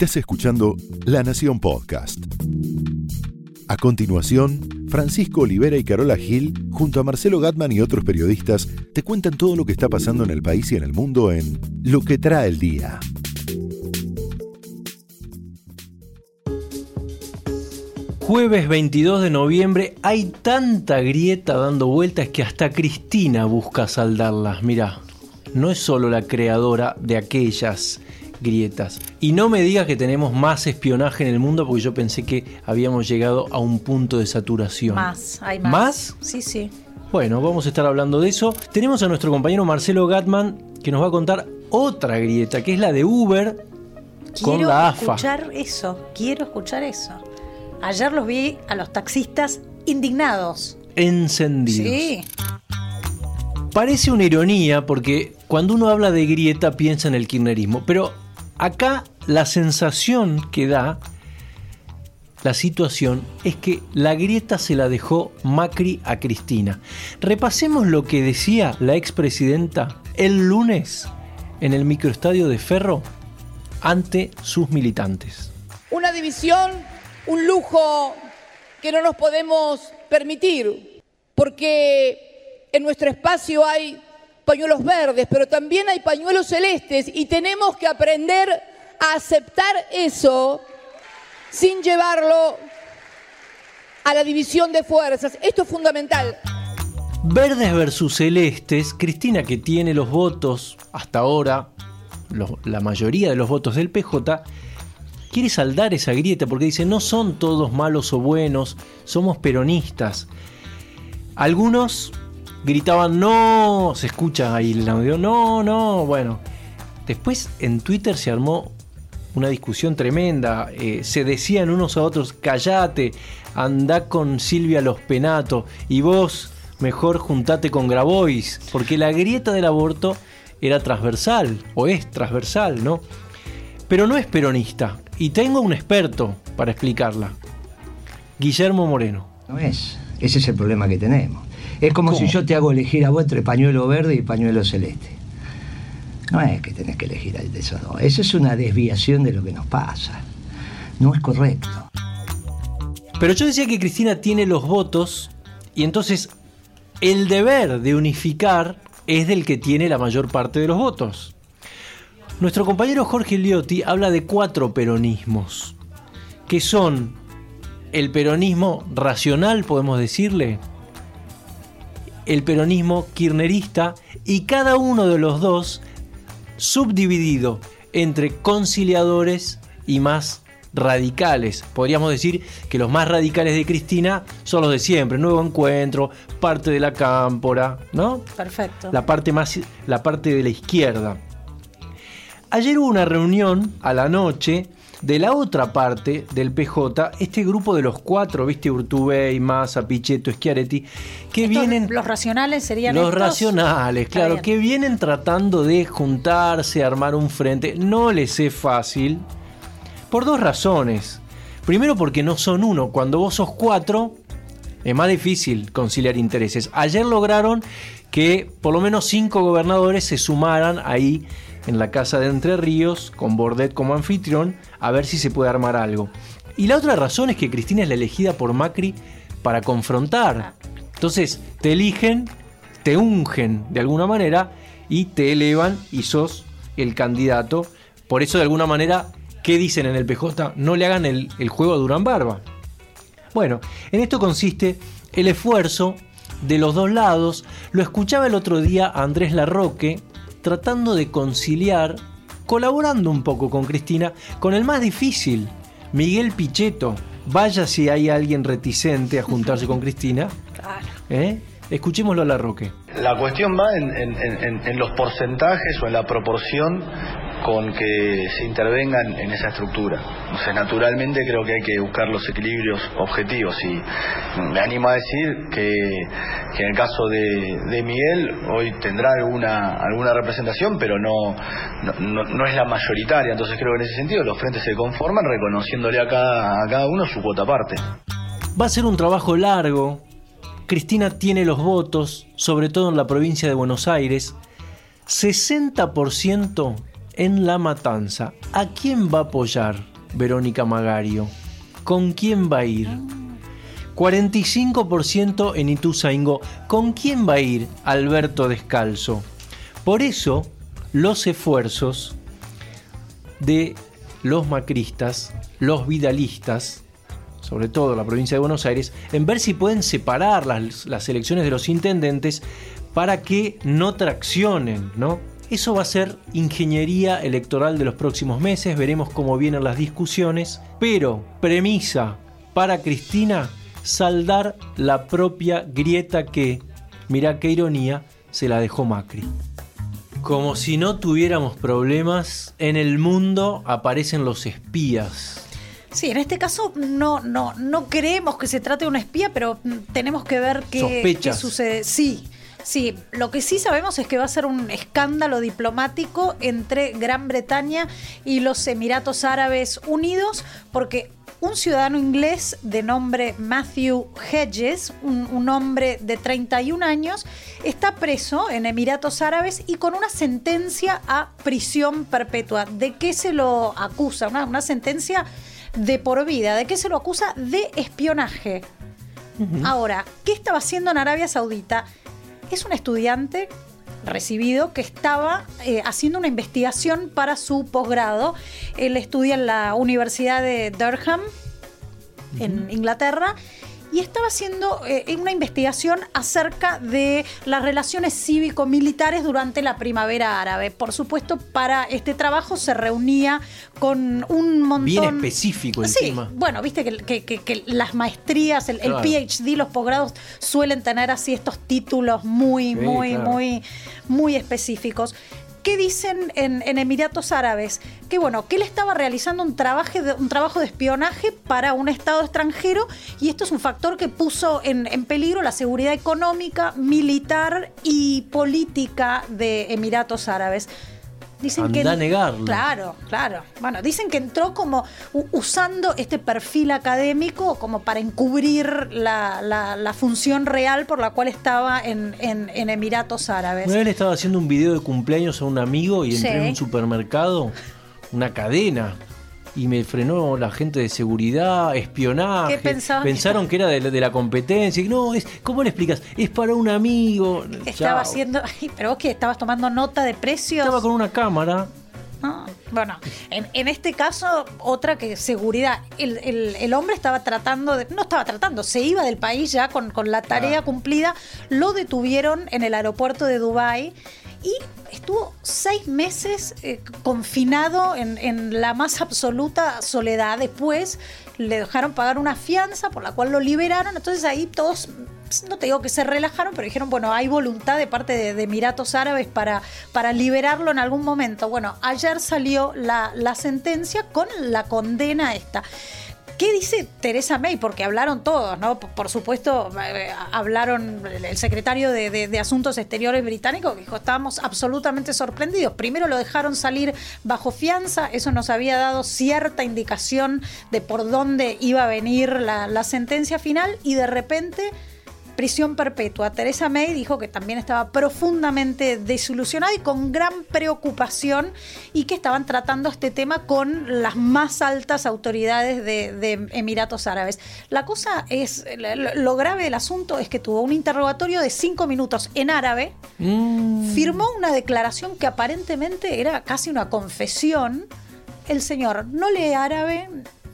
Estás escuchando La Nación Podcast. A continuación, Francisco Olivera y Carola Gil, junto a Marcelo Gatman y otros periodistas, te cuentan todo lo que está pasando en el país y en el mundo en Lo que trae el día. Jueves 22 de noviembre hay tanta grieta dando vueltas que hasta Cristina busca saldarlas. Mira, no es solo la creadora de aquellas grietas. Y no me digas que tenemos más espionaje en el mundo porque yo pensé que habíamos llegado a un punto de saturación. Más, hay más. ¿Más? Sí, sí. Bueno, vamos a estar hablando de eso. Tenemos a nuestro compañero Marcelo Gatman que nos va a contar otra grieta, que es la de Uber con Quiero la AFA. escuchar eso, quiero escuchar eso. Ayer los vi a los taxistas indignados. Encendidos. Sí. Parece una ironía porque cuando uno habla de grieta piensa en el kirchnerismo, pero acá la sensación que da la situación es que la grieta se la dejó Macri a Cristina. Repasemos lo que decía la expresidenta el lunes en el microestadio de Ferro ante sus militantes. Una división, un lujo que no nos podemos permitir, porque en nuestro espacio hay pañuelos verdes, pero también hay pañuelos celestes y tenemos que aprender a aceptar eso sin llevarlo a la división de fuerzas. Esto es fundamental. Verdes versus celestes, Cristina que tiene los votos hasta ahora, la mayoría de los votos del PJ, quiere saldar esa grieta porque dice no son todos malos o buenos, somos peronistas. Algunos gritaban no, se escucha ahí el audio, no, no, bueno. Después en Twitter se armó una discusión tremenda. eh, se decían unos a otros, callate, anda con Silvia Los Penato y vos mejor juntate con Grabois, porque la grieta del aborto era transversal, o es transversal, ¿no? Pero no es peronista, y tengo un experto para explicarla. Guillermo Moreno. No es. Ese es el problema que tenemos. Es como ¿Cómo? si yo te hago elegir a vos entre pañuelo verde y pañuelo celeste. No es que tenés que elegir de esos dos. Eso es una desviación de lo que nos pasa. No es correcto. Pero yo decía que Cristina tiene los votos y entonces el deber de unificar es del que tiene la mayor parte de los votos. Nuestro compañero Jorge Liotti habla de cuatro peronismos, que son el peronismo racional, podemos decirle, el peronismo kirchnerista y cada uno de los dos subdividido entre conciliadores y más radicales. Podríamos decir que los más radicales de Cristina son los de siempre, Nuevo Encuentro, parte de la Cámpora, ¿no? Perfecto. La parte más la parte de la izquierda. Ayer hubo una reunión a la noche de la otra parte del PJ, este grupo de los cuatro, viste, Urtubey, Massa, Pichetto, Schiaretti, que Estos- vienen Los racionales serían los estos? racionales, claro, bien. que vienen tratando de juntarse, armar un frente. No les es fácil. Por dos razones. Primero porque no son uno. Cuando vos sos cuatro, es más difícil conciliar intereses. Ayer lograron que por lo menos cinco gobernadores se sumaran ahí en la casa de Entre Ríos, con Bordet como anfitrión, a ver si se puede armar algo. Y la otra razón es que Cristina es la elegida por Macri para confrontar. Entonces, te eligen, te ungen de alguna manera y te elevan y sos el candidato. Por eso, de alguna manera, ¿qué dicen en el PJ? No le hagan el, juego a Durán Barba. Bueno, en esto consiste el esfuerzo de los dos lados. Lo escuchaba el otro día Andrés Larroque tratando de conciliar, colaborando un poco con Cristina, con el más difícil, Miguel Pichetto. Vaya si hay alguien reticente a juntarse con Cristina. Claro. ¿eh? Escuchémoslo a Larroque. La cuestión va en, en- en- en los porcentajes o en la proporción con que se intervengan en esa estructura. O sea, naturalmente creo que hay que buscar los equilibrios objetivos y me animo a decir que, en el caso de, Miguel hoy tendrá alguna, alguna representación, pero no- no es la mayoritaria. Entonces creo que en ese sentido los frentes se conforman reconociéndole a cada, a cada uno su cuota aparte. Va a ser un trabajo largo. Cristina tiene los votos, sobre todo en la provincia de Buenos Aires. 60% en La Matanza. ¿A quién va a apoyar Verónica Magario? ¿Con quién va a ir? 45% en Ituzaingó. ¿Con quién va a ir Alberto Descalzo? Por eso, los esfuerzos de los macristas, los vidalistas, sobre todo la provincia de Buenos Aires, en ver si pueden separar las, las elecciones de los intendentes para que no traccionen, ¿no? Eso va a ser ingeniería electoral de los próximos meses, veremos cómo vienen las discusiones, pero premisa para Cristina, saldar la propia grieta que, mira qué ironía, se la dejó Macri. Como si no tuviéramos problemas, en el mundo aparecen los espías. Sí, en este caso no, no, no creemos que se trate de una espía, pero tenemos que ver qué, qué sucede. Sí, sí. Lo que sí sabemos es que va a ser un escándalo diplomático entre Gran Bretaña y los Emiratos Árabes Unidos, porque un ciudadano inglés de nombre Matthew Hedges, un, un, hombre de 31 años, está preso en Emiratos Árabes y con una sentencia a prisión perpetua. ¿De qué se lo acusa? Una, una sentencia de por vida. ¿De qué se lo acusa? De espionaje. Uh -huh. Ahora, ¿qué estaba haciendo en Arabia Saudita? Es un estudiante recibido que estaba eh, haciendo una investigación para su posgrado. Él estudia en la Universidad de Durham, uh -huh. en Inglaterra, y estaba haciendo eh, una investigación acerca de las relaciones cívico-militares durante la primavera árabe. Por supuesto, para este trabajo se reunía con un montón... Bien específico el sí, tema. Bueno, viste que, que, que, que las maestrías, el, claro. el, PhD, los posgrados suelen tener así estos títulos muy, sí, muy, claro. muy, muy específicos. ¿Qué dicen en, Emiratos Árabes? Que bueno, que él estaba realizando un trabajo, de, un trabajo de espionaje para un Estado extranjero y esto es un factor que puso en peligro la seguridad económica, militar y política de Emiratos Árabes. Dicen Andá que a negarlo. Claro, claro. Bueno, dicen que entró como usando este perfil académico como para encubrir la, la, la función real por la cual estaba en, en, en Emiratos Árabes. Una vez estaba haciendo un video de cumpleaños a un amigo y entré sí. en un supermercado, una cadena y me frenó la gente de seguridad, espionaje. Pensaron que, era de, de, la competencia. No, es, ¿cómo le explicas? Es para un amigo. Estaba Chao. haciendo. Pero vos que estabas tomando nota de precios. Estaba con una cámara. Ah, bueno, en, en, este caso, otra que seguridad. El, el, el, hombre estaba tratando de. No estaba tratando, se iba del país ya con, con la tarea ah. cumplida. Lo detuvieron en el aeropuerto de Dubái y estuvo seis meses eh, confinado en, en, la más absoluta soledad. Después le dejaron pagar una fianza por la cual lo liberaron. Entonces ahí todos, no te digo que se relajaron, pero dijeron, bueno, hay voluntad de parte de, de Emiratos Árabes para, para liberarlo en algún momento. Bueno, ayer salió la, la sentencia con la condena esta. ¿Qué dice Teresa May? Porque hablaron todos, ¿no? Por supuesto, eh, hablaron el secretario de, Asuntos Exteriores británico, que dijo, estábamos absolutamente sorprendidos. Primero lo dejaron salir bajo fianza, eso nos había dado cierta indicación de por dónde iba a venir la sentencia final y de repente prisión perpetua. Teresa May dijo que también estaba profundamente desilusionada y con gran preocupación y que estaban tratando este tema con las más altas autoridades de, de Emiratos Árabes. La cosa es, lo grave del asunto es que tuvo un interrogatorio de cinco minutos en árabe, mm. firmó una declaración que aparentemente era casi una confesión. El señor no lee árabe,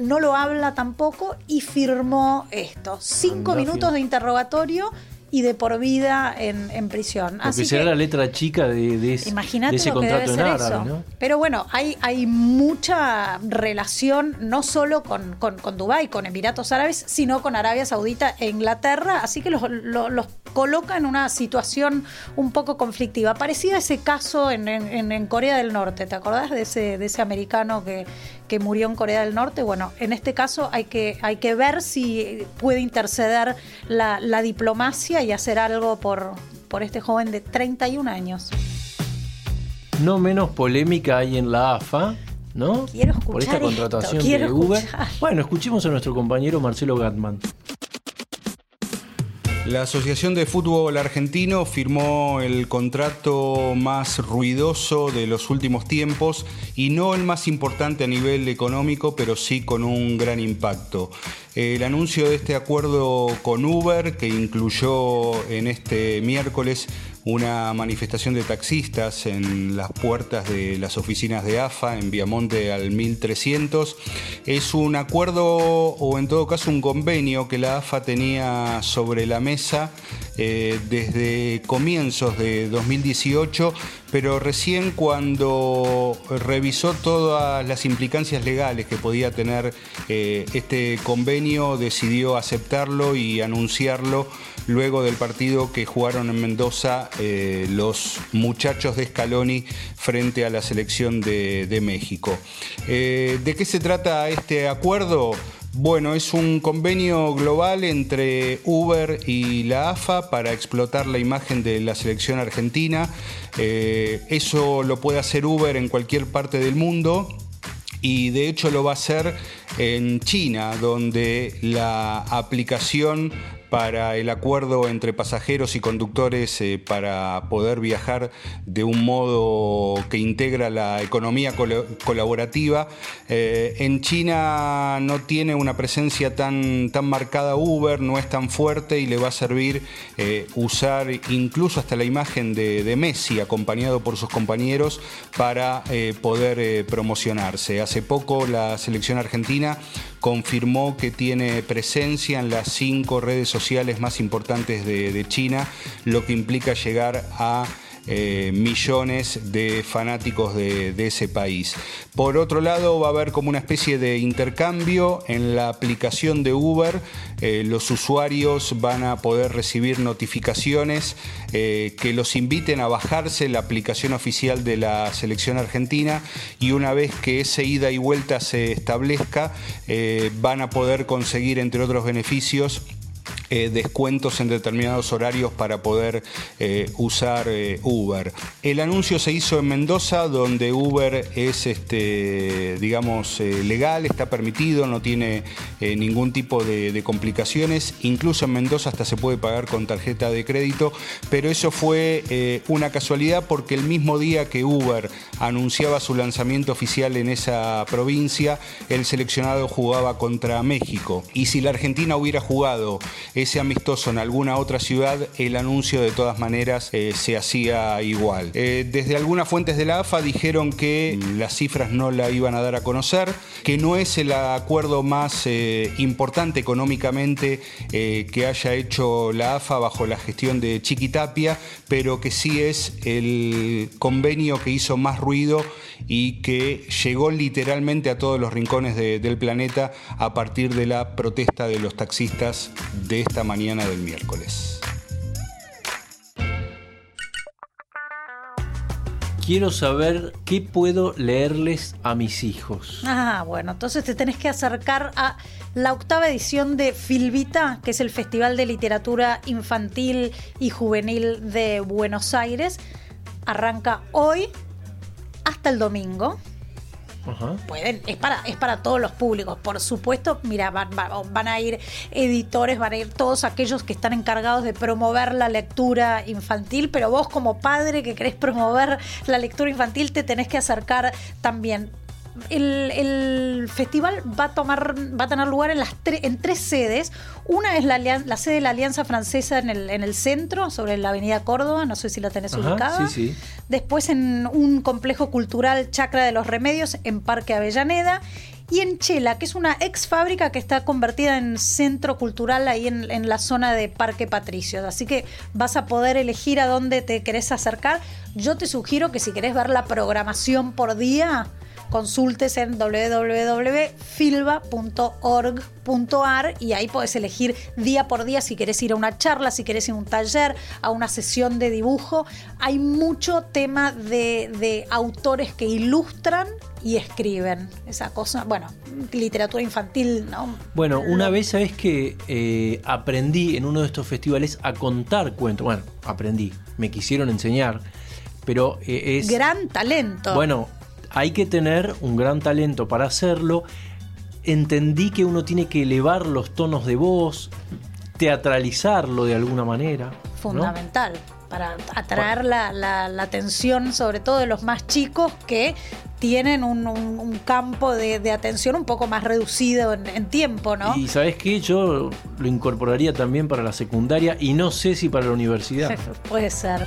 no lo habla tampoco y firmó esto. Cinco minutos de interrogatorio y de por vida en, en prisión. Porque Así será que, la letra chica de, de, ese, de ese contrato en árabe, ¿no? Pero bueno, hay, hay mucha relación no solo con, con, con, Dubái, con Emiratos Árabes, sino con Arabia Saudita e Inglaterra, así que los, los, los coloca en una situación un poco conflictiva, parecida a ese caso en, en, en Corea del Norte. ¿Te acordás de ese, de ese americano que, que murió en Corea del Norte? Bueno, en este caso hay que, hay que ver si puede interceder la, la diplomacia y hacer algo por, por este joven de 31 años. No menos polémica hay en la AFA, ¿no? Quiero escuchar por esta contratación esto, de Uber. Escuchar. Bueno, escuchemos a nuestro compañero Marcelo Gatman. La Asociación de Fútbol Argentino firmó el contrato más ruidoso de los últimos tiempos y no el más importante a nivel económico, pero sí con un gran impacto. El anuncio de este acuerdo con Uber, que incluyó en este miércoles una manifestación de taxistas en las puertas de las oficinas de AFA en Viamonte al 1300. Es un acuerdo o en todo caso un convenio que la AFA tenía sobre la mesa eh, desde comienzos de 2018, pero recién cuando revisó todas las implicancias legales que podía tener eh, este convenio, decidió aceptarlo y anunciarlo luego del partido que jugaron en Mendoza eh, los muchachos de Scaloni frente a la selección de, México. ¿De qué se trata este acuerdo? Bueno, es un convenio global entre Uber y la AFA para explotar la imagen de la selección argentina. Eh, eso lo puede hacer Uber en cualquier parte del mundo y de hecho lo va a hacer en China, donde la aplicación para el acuerdo entre pasajeros y conductores eh, para poder viajar de un modo que integra la economía colaborativa. Eh, en China no tiene una presencia tan, tan marcada Uber, no es tan fuerte y le va a servir eh, usar incluso hasta la imagen de, de, Messi acompañado por sus compañeros para poder promocionarse. Hace poco la selección argentina confirmó que tiene presencia en las cinco redes sociales más importantes de, China, lo que implica llegar a eh, millones de fanáticos de, ese país. Por otro lado, va a haber como una especie de intercambio en la aplicación de Uber. Eh, los usuarios van a poder recibir notificaciones eh, que los inviten a bajarse la aplicación oficial de la selección argentina y una vez que esa ida y vuelta se establezca, van a poder conseguir, entre otros beneficios, eh, descuentos en determinados horarios para poder eh, usar eh, Uber. El anuncio se hizo en Mendoza, donde Uber es, este, digamos, legal, está permitido, no tiene ningún tipo de, de, complicaciones. Incluso en Mendoza hasta se puede pagar con tarjeta de crédito, pero eso fue una casualidad porque el mismo día que Uber anunciaba su lanzamiento oficial en esa provincia, el seleccionado jugaba contra México. Y si la Argentina hubiera jugado ese amistoso en alguna otra ciudad, el anuncio de todas maneras eh, se hacía igual. Eh, desde algunas fuentes de la AFA dijeron que las cifras no la iban a dar a conocer, que no es el acuerdo más eh, importante económicamente que haya hecho la AFA bajo la gestión de Chiquitapia, pero que sí es el convenio que hizo más ruido y que llegó literalmente a todos los rincones del planeta a partir de la protesta de los taxistas de esta mañana del miércoles. Quiero saber qué puedo leerles a mis hijos. Ah, bueno, entonces te tenés que acercar a la octava edición de Filvita, que es el Festival de Literatura Infantil y Juvenil de Buenos Aires. Arranca hoy hasta el domingo. Pueden, es para, es para todos los públicos. Por supuesto, mira, van, van, a ir editores, van a ir todos aquellos que están encargados de promover la lectura infantil, pero vos como padre que querés promover la lectura infantil te tenés que acercar también el, festival va a tomar, va a tener lugar en las en tres sedes. Una es la, la, sede de la Alianza Francesa en el, en el centro, sobre la Avenida Córdoba, no sé si la tenés ubicada. Después en un complejo cultural Chacra de los Remedios en Parque Avellaneda y en Chela, que es una ex fábrica que está convertida en centro cultural ahí en, en, la zona de Parque Patricios. Así que vas a poder elegir a dónde te querés acercar. Yo te sugiero que si querés ver la programación por día, consultes en www.filba.org.ar y ahí puedes elegir día por día si querés ir a una charla, si querés ir a un taller, a una sesión de dibujo. Hay mucho tema de, autores que ilustran y escriben. Esa cosa, bueno, literatura infantil, ¿no? Bueno, una vez sabes que eh, aprendí en uno de estos festivales a contar cuentos. Bueno, aprendí, me quisieron enseñar, pero eh, es... Gran talento. Bueno, hay que tener un gran talento para hacerlo. Entendí que uno tiene que elevar los tonos de voz. teatralizarlo de alguna manera. ¿no? Fundamental. Para atraer la, la- la atención, sobre todo de los más chicos que tienen un, un- un campo de, de atención un poco más reducido en, en tiempo, ¿no? Y sabes qué, yo lo incorporaría también para la secundaria y no sé si para la universidad. Puede ser.